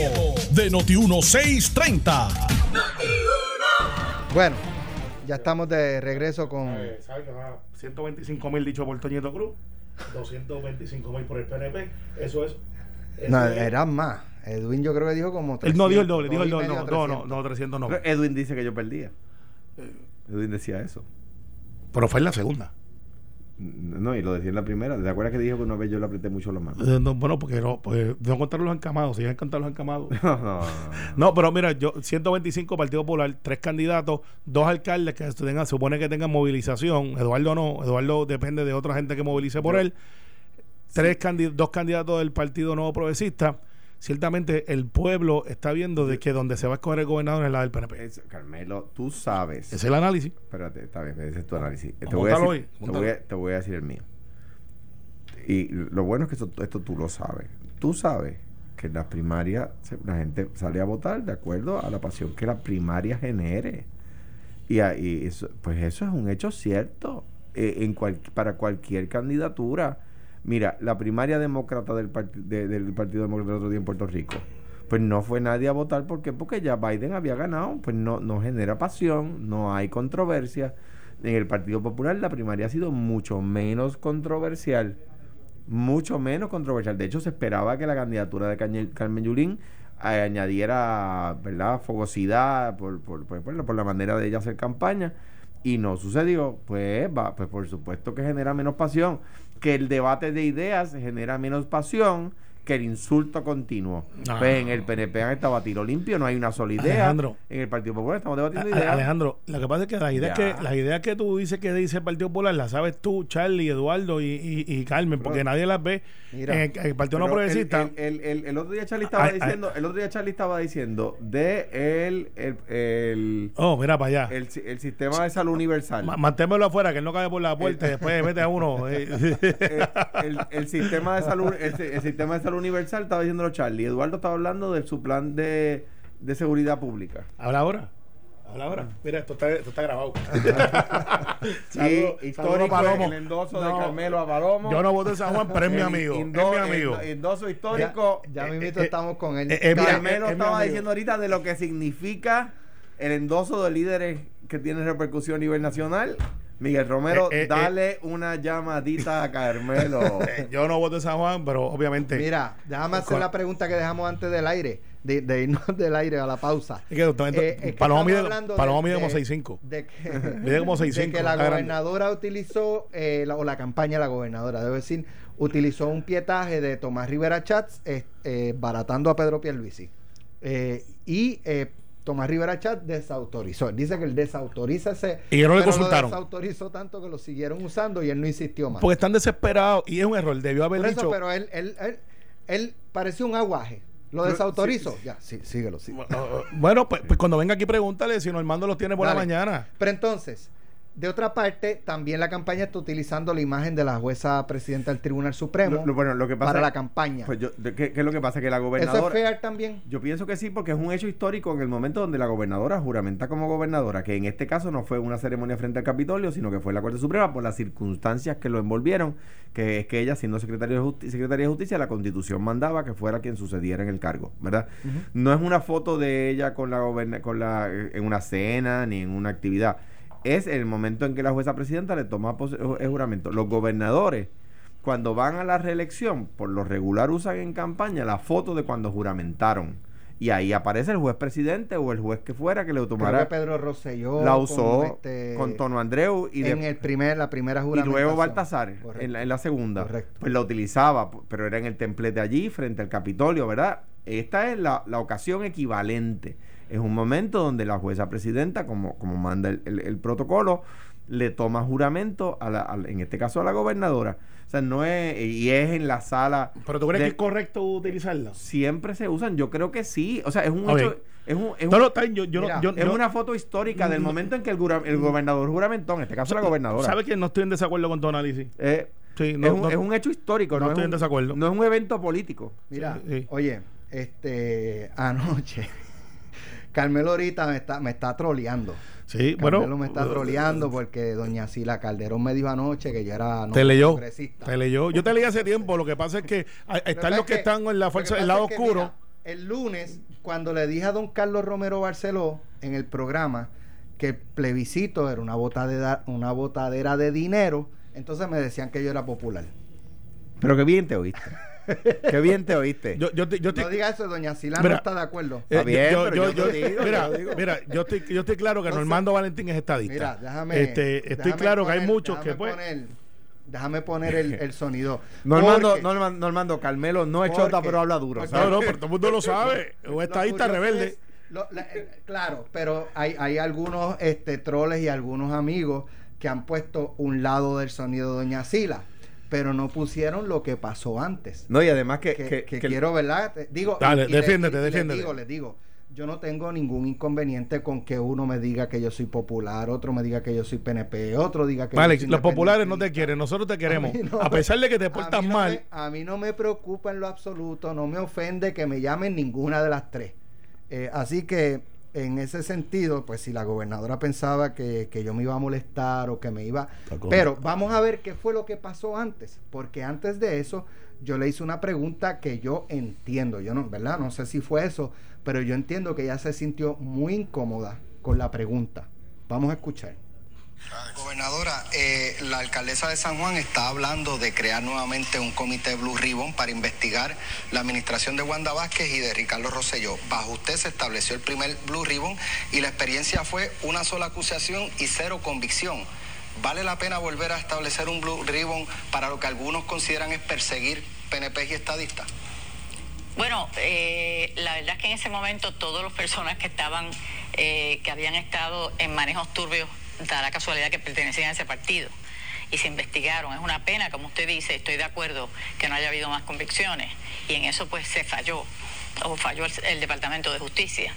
de Noti1630. Bueno, ya estamos de regreso con... Eh, ¿Sabes que va 125 mil dicho por Toñito Cruz? 225 mil por el PNP. Eso es. eso No, es- eran más. Edwin yo creo que dijo como... Él no dijo el 300, doble, dijo el doble. No, no, no, 300. no, 300 no. Pero Edwin dice que yo perdía. Edwin decía eso. Pero fue en la segunda. No, y lo decía en la primera. ¿Te acuerdas que dijo que una vez yo le apreté mucho la mano? Eh, no, bueno, porque no, pues, no contar los encamados, si contar los encamados. No, no, no. No, pero mira, yo 125 Partido Popular, tres candidatos, dos alcaldes que tengan, supone que tengan movilización. Eduardo no, Eduardo depende de otra gente que movilice por Yo- él. Tres candi- dos candidatos del Partido Nuevo Progresista. Ciertamente el pueblo está viendo de que donde se va a escoger el gobernador es la del PNP. Es- Carmelo, tú sabes. Ese es el análisis. Espérate, está bien, ese es tu análisis. Te voy, a decir, ahí, te, voy a, te voy a decir el mío. Y lo bueno es que eso- esto tú lo sabes. Tú sabes que en las primarias la gente sale a votar de acuerdo a la pasión que la primaria genere. Y, a- y eso, pues eso es un hecho cierto eh, en cual- para cualquier candidatura. Mira, la primaria demócrata del, de- del Partido Demócrata otro día en Puerto Rico, pues no fue nadie a votar. ¿Por qué? Porque ya Biden había ganado. Pues no, no genera pasión, no hay controversia. En el Partido Popular la primaria ha sido mucho menos controversial. Mucho menos controversial. De hecho, se esperaba que la candidatura de Carmen Yulín eh, añadiera ¿verdad? fogosidad por, por, por- por por la manera de ella hacer campaña. Y no sucedió. Pues, va, pues por supuesto que genera menos pasión. Que el debate de ideas genera menos pasión. Que el insulto continuo. No. Pues en el PNP han estado a tiro limpio, no hay una sola idea. Alejandro. En el Partido Popular estamos debatiendo ideas. Alejandro, lo que pasa es que las ideas Ya. que las ideas que tú dices que dice el Partido Popular las sabes tú, Charlie, Eduardo y, y- y Carmen, porque nadie las ve Mira, en el, Partido No Progresista. El, el- el- otro día Charlie estaba Ay, ay. diciendo, el otro día Charlie estaba diciendo de el, el, el, oh, mira para allá. el, si- el sistema de salud universal. Ma- Manténmelo afuera, que él no cae por la puerta y después mete a uno. eh. el, sistema de salud el, el sistema de salud universal estaba diciéndolo Charlie Eduardo estaba hablando de su plan de, de seguridad pública Habla ahora. Habla ahora. Mira, esto está, esto está grabado. sí, histórico el endoso de Carmelo a Palomo Yo no voto en San Juan, pero es mi amigo. indo- es mi amigo. endoso histórico Ya, ya mismito eh, estamos con él. eh, eh, Carmelo estaba diciendo ahorita de lo que significa el endoso de líderes que tiene repercusión a nivel nacional Miguel Romero, Eh, eh, dale una llamadita a Carmelo. Eh, Yo no voto en San Juan, pero obviamente. Mira, déjame hacer Con- la pregunta que dejamos antes del aire, de, de irnos del aire a la pausa. Es que, doctor, Eh, es que estamos mide, de- mide como de- 6'5". De que, Mide como 6'5", de que la grande. gobernadora utilizó, eh, la- o la campaña de la gobernadora, debo decir, utilizó un pietaje de Tomás Rivera Chats, eh, eh, baratando a Pedro Pierluisi. Eh, y eh, Tomás Rivera Chats desautorizó. Él dice que él desautoriza ese... Y que no le consultaron. Lo desautorizó tanto que lo siguieron usando y él no insistió más. Porque están desesperados y es un error. Debió haber Por eso, dicho. pero él, él, él, él pareció un aguaje. Lo Pero, desautorizó. Ya, sí, síguelo, sí. Bueno, pues, pues cuando venga aquí, pregúntale si Normando los tiene por la mañana. Pero entonces, de otra parte, también la campaña está utilizando la imagen de la jueza presidenta del Tribunal Supremo Lo- lo- bueno, lo que pasa para es- la campaña. Pues yo, ¿qué, qué es lo que pasa? Que la ¿Eso es gobernadora... fair también? Yo pienso que sí, porque es un hecho histórico en el momento donde la gobernadora juramenta como gobernadora, que en este caso no fue una ceremonia frente al Capitolio, sino que fue en la Corte Suprema por las circunstancias que lo envolvieron, que es que ella, siendo secretaria de, Justi- secretaria de Justicia, la Constitución mandaba que fuera quien sucediera en el cargo, ¿verdad? No es una foto de ella con la con la en una cena ni en una actividad. Es el momento en que la jueza presidenta le toma el juramento. Los gobernadores cuando van a la reelección, por lo regular usan en campaña la foto de cuando juramentaron. Y ahí aparece el juez presidente o el juez que fuera que le Creo que Pedro Rosselló La con usó este- con Tono Andreu y, de- en el primer, la primera y juramentación. luego Baltasar en la, en la segunda. Correcto. Pues la utilizaba, pero era en el templete allí, frente al Capitolio, ¿verdad? Esta es la, la ocasión equivalente. Es un momento donde la jueza presidenta, como, como manda el, el- el protocolo, le toma juramento, a la, a en este caso a la gobernadora. O sea, no es, y es en la sala. Pero tú crees de- que es correcto utilizarla. Siempre se usan, yo creo que sí. O sea, es un hecho. Es, un, es, No, un- no, yo, yo no- Mira, yo- es una foto histórica del Mm. momento en que el, gura- el gobernador juramentó, en este caso la gobernadora. ¿Sabes que no estoy en desacuerdo con tu análisis? Eh, Sí, no, es, un, no- es un hecho histórico, no no, estoy es en desacuerdo. no es un evento político. Mira, Sí, sí. oye, este, anoche, Carmelo ahorita me está, me está troleando. Sí, Carmelo bueno. me está troleando porque doña Sila Calderón me dijo anoche que yo era no te leyó. progresista. Te leyó. Yo te leí hace tiempo. Lo que pasa es que están los que es están en la fuerza del lado es que, oscuro. mira, el lunes, cuando le dije a don Carlos Romero Barceló en el programa que el plebiscito era una botadera, una botadera de dinero, entonces me decían que yo era popular. Pero qué bien te oíste. qué bien te oíste. Yo, yo, te- yo te- no diga eso, doña Sila Mira, no está de acuerdo. eh, Está bien, yo- pero yo- digo, mira, yo digo. mira, yo estoy, yo estoy claro que Entonces, Normando Valentín es estadista. Mira, déjame. Este, estoy déjame claro que hay muchos que déjame pues. poner- déjame poner el, el sonido. Normando, Porque- Norman- Normando, Carmelo no es Porque- chota, pero habla duro. porque- ¿sabes? No, no, pero todo el mundo lo sabe. Un estadista rebelde. es- lo- la- eh, claro, pero hay, hay algunos este, troles y algunos amigos que han puesto un lado del sonido de Doña Sila, pero no pusieron lo que pasó antes. No, y además que, Que, que- que que- quiero, ¿verdad? Digo, Dale, y- y le- defiéndete, les defiéndete. digo, les digo, yo no tengo ningún inconveniente con que uno me diga que yo soy popular, otro me diga que yo soy PNP, otro diga que Vale, yo soy los populares no te quieren, nosotros te queremos. A mí no a me- pesar de que te portas no mal. me- a mí no me preocupa en lo absoluto, no me ofende que me llamen ninguna de las tres. Eh, así que en ese sentido, pues si la gobernadora pensaba que, que yo me iba a molestar o que me iba... Pero vamos a ver qué fue lo que pasó antes, porque antes de eso yo le hice una pregunta que yo entiendo, yo no, ¿verdad? No sé si fue eso, pero yo entiendo que ella se sintió muy incómoda con la pregunta. Vamos a escuchar. Gobernadora, eh, la alcaldesa de San Juan está hablando de crear nuevamente un comité Blue Ribbon para investigar la administración de Wanda Vázquez y de Ricardo Rosselló. Bajo usted se estableció el primer Blue Ribbon y la experiencia fue una sola acusación y cero convicción. ¿Vale la pena volver a establecer un Blue Ribbon para lo que algunos consideran es perseguir PNP y estadistas? Bueno, eh, la verdad es que en ese momento todas las personas que estaban, eh, que habían estado en manejos turbios, da la casualidad que pertenecían a ese partido y se investigaron. Es una pena, como usted dice, estoy de acuerdo que no haya habido más convicciones y en eso pues se falló o falló el, Departamento de Justicia.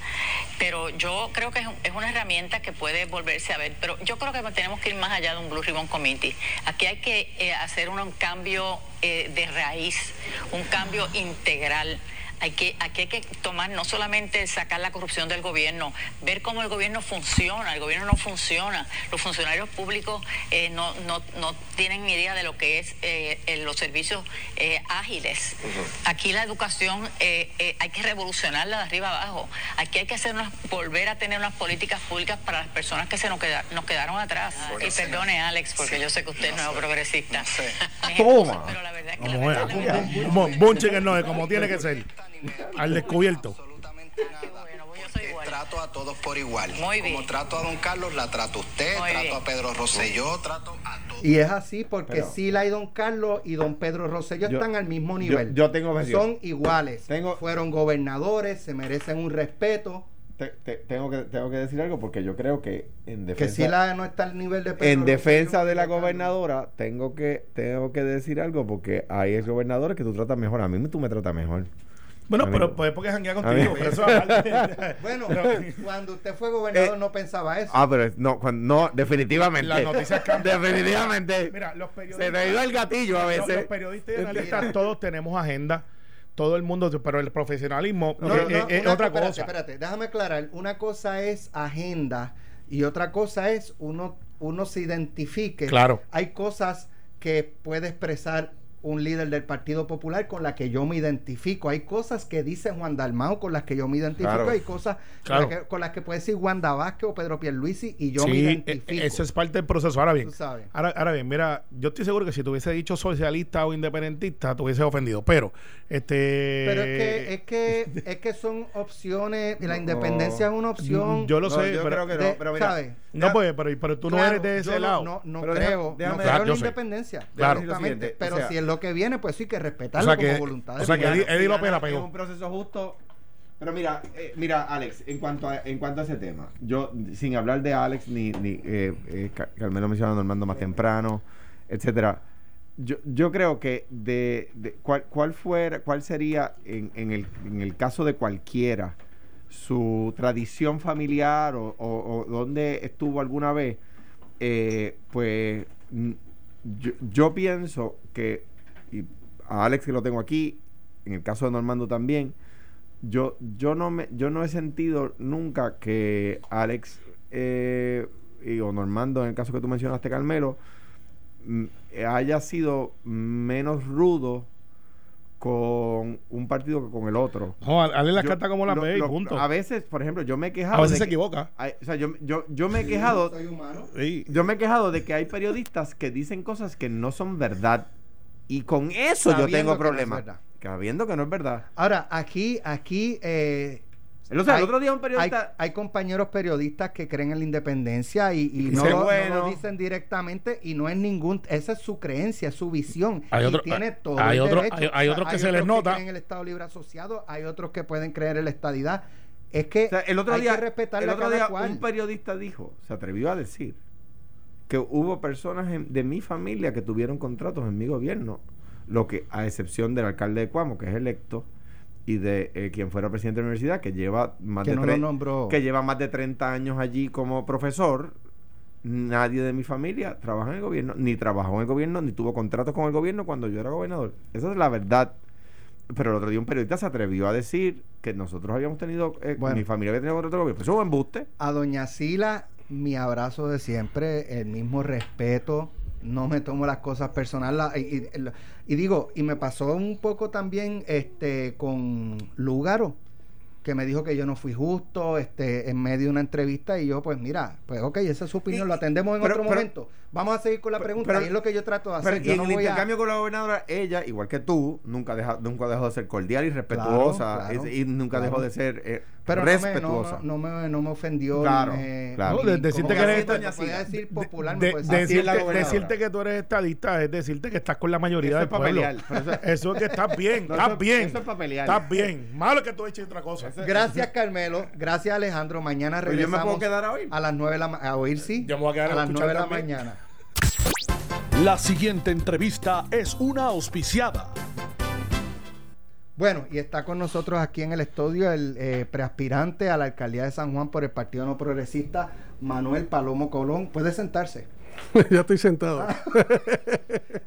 Pero yo creo que es, es una herramienta que puede volverse a ver, pero yo creo que tenemos que ir más allá de un Blue Ribbon Committee. Aquí hay que eh, hacer un, cambio eh, de raíz, un cambio integral. Hay que, aquí hay que tomar no solamente sacar la corrupción del gobierno, ver cómo el gobierno funciona. El gobierno no funciona. Los funcionarios públicos eh, no, no, no tienen ni idea de lo que es eh, eh, los servicios eh, ágiles. Aquí la educación eh, eh, hay que revolucionarla de arriba abajo. Aquí hay que hacer unas- volver a tener unas políticas públicas para las personas que se nos, queda- nos quedaron atrás. Bueno, y señor. perdone, Alex, porque Sí. yo sé que usted No es nuevo sé. progresista. No sé. Mis Toma. excusas, Pero la verdad es que la la verdad- Bun- Bunchen el no, como tiene que ser. Al descubierto. Absolutamente nada. bueno, pues trato a todos por igual. Muy bien. Como trato a don Carlos, la trato a usted, Muy trato bien. a Pedro Rosselló, trato a todos. Y es así porque Pero- Sila y Don Carlos y Don Pedro Rosselló Yo- están al mismo nivel. yo tengo versión. Son iguales. Tengo- Fueron gobernadores, se merecen un respeto. Te- te- tengo, que, tengo que decir algo porque yo creo que en Que defensa, Sila no está al nivel de Pedro en defensa Rosselló de la gobernadora tengo que tengo que decir algo porque hay gobernadores que tú tratas mejor. A mí tú me tratas mejor. Bueno, pero pues porque janguea contigo. Pero eso aparte. Bueno, cuando usted fue gobernador Eh, no pensaba eso. Ah, pero no, cuando- no, definitivamente. Las noticias cambian. Definitivamente. Mira, los Se periodistas. te iba el gatillo a veces. Los periodistas y analistas todos tenemos agenda. Todo el mundo, pero el profesionalismo No, es, no, es- es una- otra espérate, cosa. Espérate, déjame aclarar. Una cosa es agenda y otra cosa es uno, uno se identifique. Claro. Hay cosas que puede expresar un líder del Partido Popular con las que yo me identifico. Hay cosas que dice Juan Dalmao con las que yo me identifico. Claro. Hay cosas Claro. con, las que, con las que puede decir Wanda Vázquez o Pedro Pierluisi y yo me Sí, identifico. e- eso es parte del proceso. Ahora bien, ahora, ahora bien, mira, yo estoy seguro que si te hubiese dicho socialista o independentista, te hubiese ofendido. Pero, este. Pero es que, es que, es que son opciones, y la independencia es una opción. Yo lo No, sé, yo pero. creo que no, de- pero mira, ¿sabes? No, pues, pero, pero tú no eres de ese yo lado. No, no Pero creo, déjame- no déjame- creo en yo la independencia. Claro. O pero sea- si es lo que viene, pues sí que respetarlo O sea que- como voluntad. de o sea que pueblo. Eddie- Eddie López la pegó. Es un proceso justo. Pero mira, eh, mira, Alex, en cuanto a, en cuanto a ese tema, yo sin hablar de Alex ni, ni eh, eh, Ca- Carmelo mencionó Normando más temprano, etcétera. Yo, yo creo que de, de cuál, cuál fuera, cuál sería en, en el, en el caso de cualquiera su tradición familiar o, o, dónde estuvo alguna vez, eh, pues mm, yo, yo pienso que, y a Alex que lo tengo aquí, en el caso de Normando también, yo, yo, no, me, yo no he sentido nunca que Alex eh, y, o Normando, en el caso que tú mencionaste, Carmelo, mm, haya sido menos rudo con un partido que con el otro. No, Ale las cartas como las ve y punto. A veces, por ejemplo, yo me he quejado. A veces de se que- equivoca. hay- o sea, yo, yo, yo me he quejado. Soy humano. Sí. Yo me he quejado de que hay periodistas que dicen cosas que no son verdad. Y con eso yo tengo que no es problemas. verdad. Sabiendo que no es verdad. Ahora, aquí, aquí, eh, O sea, el Hay- otro día un hay, periodista. hay compañeros periodistas que creen en la independencia y, y Y no, lo, no bueno. lo dicen directamente y no es ningún, esa es su creencia, es su visión. Hay y otro- tiene todo hay el otro- derecho. hay- hay otros que se les otros nota. creen en el Estado Libre Asociado, hay otros que pueden creer en la estadidad. Es que o sea, el otro hay día, que respetarle el a otro cada día cual. un periodista dijo, se atrevió a decir, que hubo personas en- de mi familia que tuvieron contratos en mi gobierno, lo que a excepción del alcalde de Cuamo, que es electo, y de eh, quien fuera presidente de la universidad, que lleva más que de no tre- nombró. que lleva más de 30 años allí como profesor, nadie de mi familia trabaja en el gobierno, ni trabajó en el gobierno, ni tuvo contratos con el gobierno cuando yo era gobernador. Esa es la verdad. Pero el otro día un periodista se atrevió a decir que nosotros habíamos tenido, eh, Bueno. mi familia había tenido contratos con el gobierno. Pues eso es un embuste. A doña Sila, mi abrazo de siempre, el mismo respeto, no me tomo las cosas personales. la- Y, y- y digo, y me pasó un poco también este con Lúgaro, que me dijo que yo no fui justo este en medio de una entrevista y yo pues mira, pues ok, esa es su opinión, Y- lo atendemos en pero- otro pero- momento. Vamos a seguir con la pregunta, pero- y es lo que yo trato de Pero hacer. y en no el a- intercambio con la gobernadora, ella, igual que tú, nunca, deja, nunca dejó de ser cordial y respetuosa claro, es- y nunca claro. dejó de ser... eh, Pero no me, respetuosa. no, me, no, me, no me ofendió. Claro, me- claro. No, decirte que eres- Sila. decir popular, De- me puede decir- Así es la decirte, que tú eres estadista es decirte que estás con la mayoría Eso del pueblo. eso- Eso es que estás bien, No, estás bien. eso es pa' pelear. Estás bien. Malo que tú eches otra cosa. Gracias, Carmelo. Gracias, Alejandro. Mañana Pero yo me regresamos. puedo quedar a oír. A las 9 de la mañana. A oír, sí. Yo me voy a quedar a a las escuchar 9 de la mañana. La siguiente entrevista es una auspiciada. Bueno, y está con nosotros aquí en el estudio el eh, preaspirante a la alcaldía de San Juan por el Partido No Progresista, Manuel Palomo Colón. Puede sentarse. ya estoy sentado.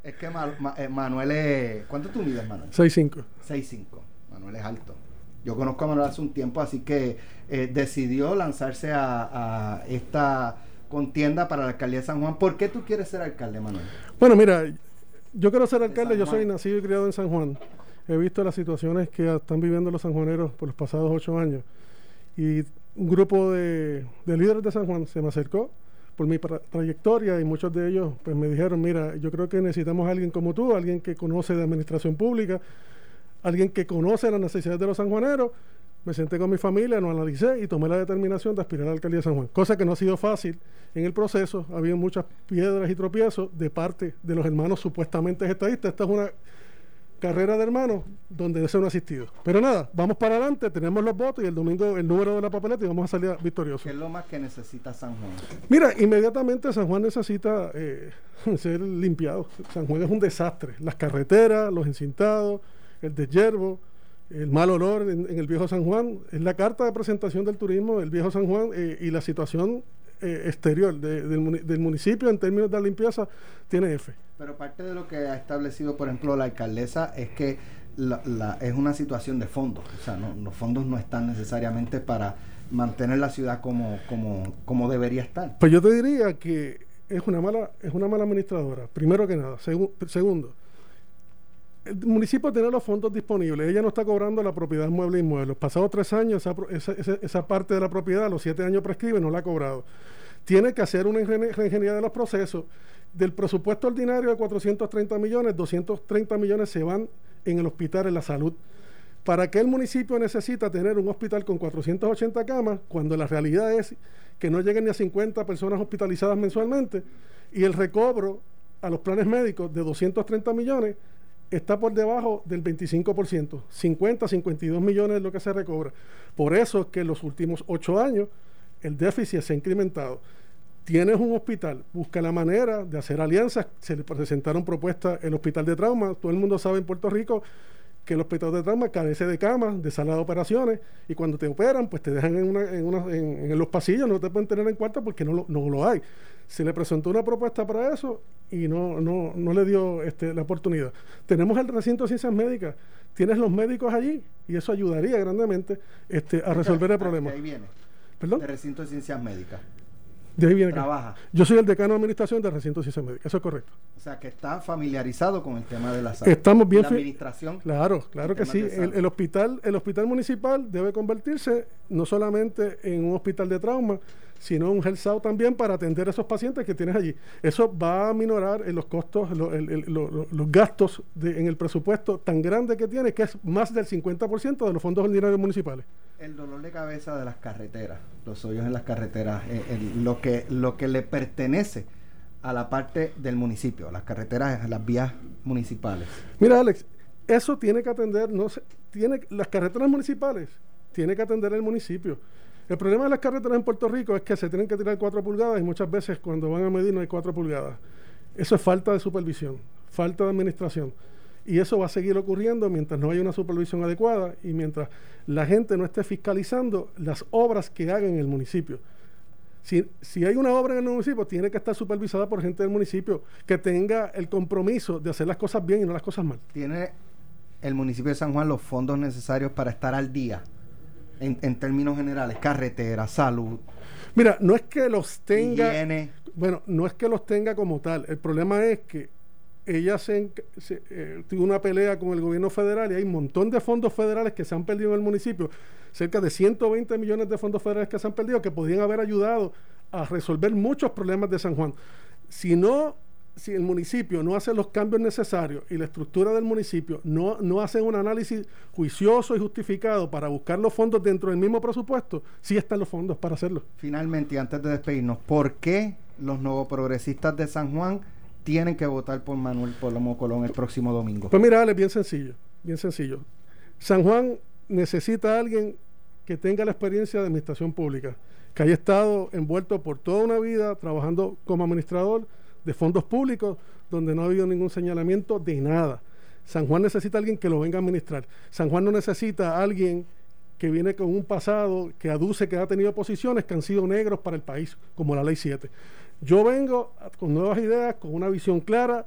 Es que Ma- Ma- eh, Manuel es. ¿Cuánto tú mides, Manuel? 6'5. 6'5. Manuel es alto. Yo conozco a Manuel hace un tiempo, así que eh, decidió lanzarse a, a esta contienda para la alcaldía de San Juan. ¿Por qué tú quieres ser alcalde, Manuel? Bueno, mira, yo quiero ser De alcalde, yo soy nacido y criado en San Juan. He visto las situaciones que están viviendo los sanjuaneros por los pasados ocho años. Y un grupo de, de líderes de San Juan se me acercó por mi tra- trayectoria y muchos de ellos pues me dijeron, mira, yo creo que necesitamos a alguien como tú, alguien que conoce de administración pública, alguien que conoce las necesidades de los sanjuaneros. Me senté con mi familia, lo analicé y tomé la determinación de aspirar a la alcaldía de San Juan. Cosa que no ha sido fácil en el proceso. Había muchas piedras y tropiezos de parte de los hermanos supuestamente estadistas. Esta es una carrera de hermanos donde eso no ha asistido. Pero nada, vamos para adelante, tenemos los votos y el domingo el número de la papeleta y vamos a salir victoriosos. ¿Qué es lo más que necesita San Juan? Mira, inmediatamente San Juan necesita eh, ser limpiado. San Juan es un desastre. Las carreteras, los encintados, el deshiervo, el mal olor en, en el viejo San Juan. Es la carta de presentación del turismo del viejo San Juan eh, y la situación eh, exterior de- del, del municipio en términos de la limpieza tiene F. Pero parte de lo que ha establecido, por ejemplo, la alcaldesa es que la- la- es una situación de fondos. O sea, no- los fondos no están necesariamente para mantener la ciudad como, como, como debería estar. Pues yo te diría que es una mala, es una mala administradora, primero que nada. Segu- segundo, el municipio tiene los fondos disponibles, ella no está cobrando la propiedad mueble inmueble. Los pasados tres años, esa, esa, esa- parte de la propiedad, los siete años prescribe, no la ha cobrado. Tiene que hacer una ingenie- reingeniería de los procesos. Del presupuesto ordinario de 430 millones, 230 millones se van en el hospital, en la salud. ¿Para qué el municipio necesita tener un hospital con 480 camas cuando la realidad es que no lleguen ni a 50 personas hospitalizadas mensualmente y el recobro a los planes médicos de 230 millones está por debajo del 25%, 50, 52 millones es lo que se recobra. Por eso es que en los últimos ocho años el déficit se ha incrementado. Tienes un hospital, busca la manera de hacer alianzas. Se le presentaron propuestas el hospital de trauma. Todo el mundo sabe en Puerto Rico que el hospital de trauma carece de camas, de sala de operaciones, y cuando te operan, pues te dejan en, una- en, una- en- los pasillos, no te pueden tener en cuarto porque no no lo hay. Se le presentó una propuesta para eso y no, no, no le dio este, la oportunidad. Tenemos el recinto de ciencias médicas, tienes los médicos allí, y eso ayudaría grandemente este, a resolver el problema. De ahí viene. ¿Perdón? De recinto de ciencias médicas. De ahí viene acá. Trabaja. Yo soy el decano de administración del recinto de ciencias médicas, eso es correcto. O sea, que está familiarizado con el tema de la salud. Estamos bien La administración. Claro, claro que sí. El, el hospital, el hospital municipal debe convertirse no solamente en un hospital de trauma, sino un health también para atender a esos pacientes que tienes allí. Eso va a minorar en los costos, lo- el- el- lo- lo- los gastos de- en el presupuesto tan grande que tiene, que es más del 50% de los fondos ordinarios municipales. El dolor de cabeza de las carreteras, los hoyos en las carreteras, eh, el- lo, que, lo que le pertenece a la parte del municipio, las carreteras, las vías municipales. Mira, Alex, eso tiene que atender, no sé, tiene las carreteras municipales, tiene que atender el municipio. El problema de las carreteras en Puerto Rico es que se tienen que tirar cuatro pulgadas y muchas veces cuando van a medir no hay cuatro pulgadas. Eso es falta de supervisión, falta de administración. Y eso va a seguir ocurriendo mientras no haya una supervisión adecuada y mientras la gente no esté fiscalizando las obras que haga en el municipio. Si, si hay una obra en el municipio, tiene que estar supervisada por gente del municipio que tenga el compromiso de hacer las cosas bien y no las cosas mal. ¿Tiene el municipio de San Juan los fondos necesarios para estar al día? En, en términos generales, carretera, salud, Mira, no es que los tenga, higiene. bueno, no es que los tenga como tal. El problema es que ella se, enc- se, eh, tuvo una pelea con el gobierno federal y hay un montón de fondos federales que se han perdido en el municipio, cerca de 120 millones de fondos federales que se han perdido, que podrían haber ayudado a resolver muchos problemas de San Juan. Si no si el municipio no hace los cambios necesarios y la estructura del municipio no, no hace un análisis juicioso y justificado para buscar los fondos dentro del mismo presupuesto, sí están los fondos para hacerlo. Finalmente, y antes de despedirnos, ¿por qué los nuevos progresistas de San Juan tienen que votar por Manuel Polomo Colón el próximo domingo? Pues mira, Ale, bien sencillo, bien sencillo. San Juan necesita a alguien que tenga la experiencia de administración pública, que haya estado envuelto por toda una vida trabajando como administrador de fondos públicos, donde no ha habido ningún señalamiento de nada. San Juan necesita a alguien que lo venga a administrar. San Juan no necesita a alguien que viene con un pasado que aduce que ha tenido posiciones que han sido negros para el país, como la Ley 7. Yo vengo con nuevas ideas, con una visión clara,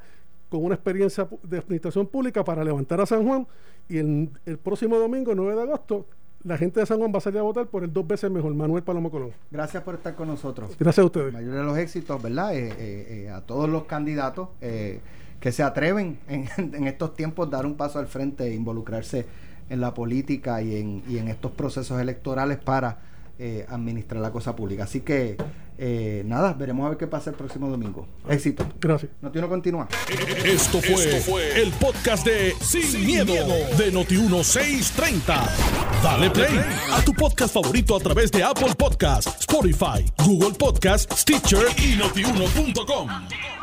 con una experiencia de administración pública para levantar a San Juan y el, el próximo domingo, 9 de agosto, la gente de San Juan va a salir a votar por el dos veces mejor, Manuel Palomo Colón. Gracias por estar con nosotros. Gracias a ustedes. Mayor de los éxitos, ¿verdad? Eh, eh, eh, a todos los candidatos que se atreven en, en estos tiempos dar un paso al frente e involucrarse en la política y en, y en estos procesos electorales para eh, administrar la cosa pública. Así que, eh, nada, veremos a ver qué pasa el próximo domingo. Éxito. Gracias. No tiene continúa. Esto fue, el podcast de Sin, miedo, de Noti1630. Dale play a tu podcast favorito a través de Apple Podcasts, Spotify, Google Podcasts, Stitcher y notiuno.com.